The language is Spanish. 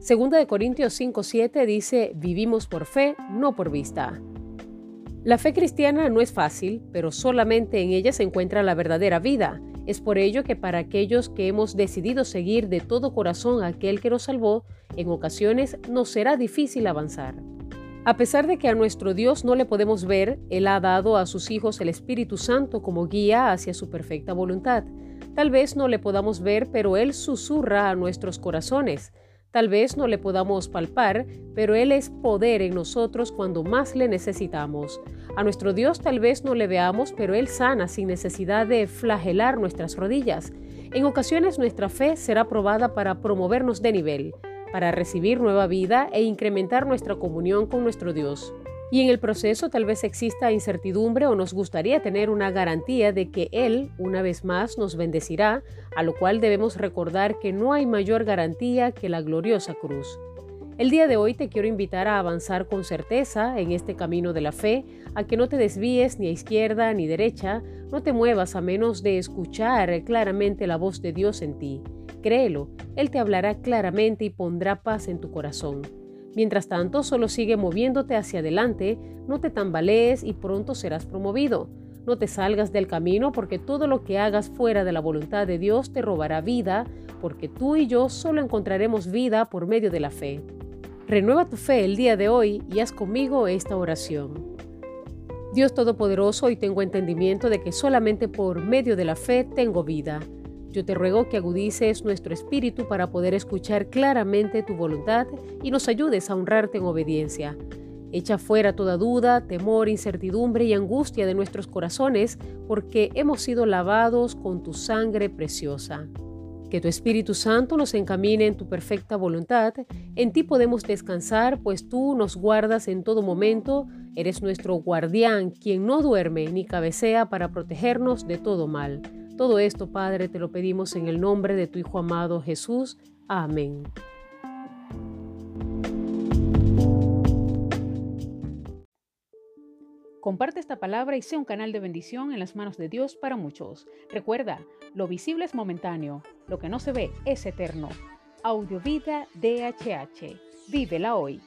Segunda de Corintios 5:7 dice, vivimos por fe, no por vista. La fe cristiana no es fácil, pero solamente en ella se encuentra la verdadera vida. Es por ello que para aquellos que hemos decidido seguir de todo corazón a aquel que nos salvó, en ocasiones nos será difícil avanzar. A pesar de que a nuestro Dios no le podemos ver, Él ha dado a sus hijos el Espíritu Santo como guía hacia su perfecta voluntad. Tal vez no le podamos ver, pero Él susurra a nuestros corazones. Tal vez no le podamos palpar, pero Él es poder en nosotros cuando más le necesitamos. A nuestro Dios tal vez no le veamos, pero Él sana sin necesidad de flagelar nuestras rodillas. En ocasiones nuestra fe será probada para promovernos de nivel, para recibir nueva vida e incrementar nuestra comunión con nuestro Dios. Y en el proceso tal vez exista incertidumbre o nos gustaría tener una garantía de que Él, una vez más, nos bendecirá, a lo cual debemos recordar que no hay mayor garantía que la gloriosa cruz. El día de hoy te quiero invitar a avanzar con certeza en este camino de la fe, a que no te desvíes ni a izquierda ni derecha, no te muevas a menos de escuchar claramente la voz de Dios en ti. Créelo, Él te hablará claramente y pondrá paz en tu corazón. Mientras tanto, solo sigue moviéndote hacia adelante, no te tambalees y pronto serás promovido. No te salgas del camino porque todo lo que hagas fuera de la voluntad de Dios te robará vida, porque tú y yo solo encontraremos vida por medio de la fe. Renueva tu fe el día de hoy y haz conmigo esta oración. Dios Todopoderoso, hoy tengo entendimiento de que solamente por medio de la fe tengo vida. Yo te ruego que agudices nuestro espíritu para poder escuchar claramente tu voluntad y nos ayudes a honrarte en obediencia. Echa fuera toda duda, temor, incertidumbre y angustia de nuestros corazones, porque hemos sido lavados con tu sangre preciosa. Que tu Espíritu Santo nos encamine en tu perfecta voluntad. En ti podemos descansar, pues tú nos guardas en todo momento. Eres nuestro guardián, quien no duerme ni cabecea para protegernos de todo mal. Todo esto, Padre, te lo pedimos en el nombre de tu Hijo amado Jesús. Amén. Comparte esta palabra y sea un canal de bendición en las manos de Dios para muchos. Recuerda, lo visible es momentáneo, lo que no se ve es eterno. Audiovida DHH. Vívela hoy.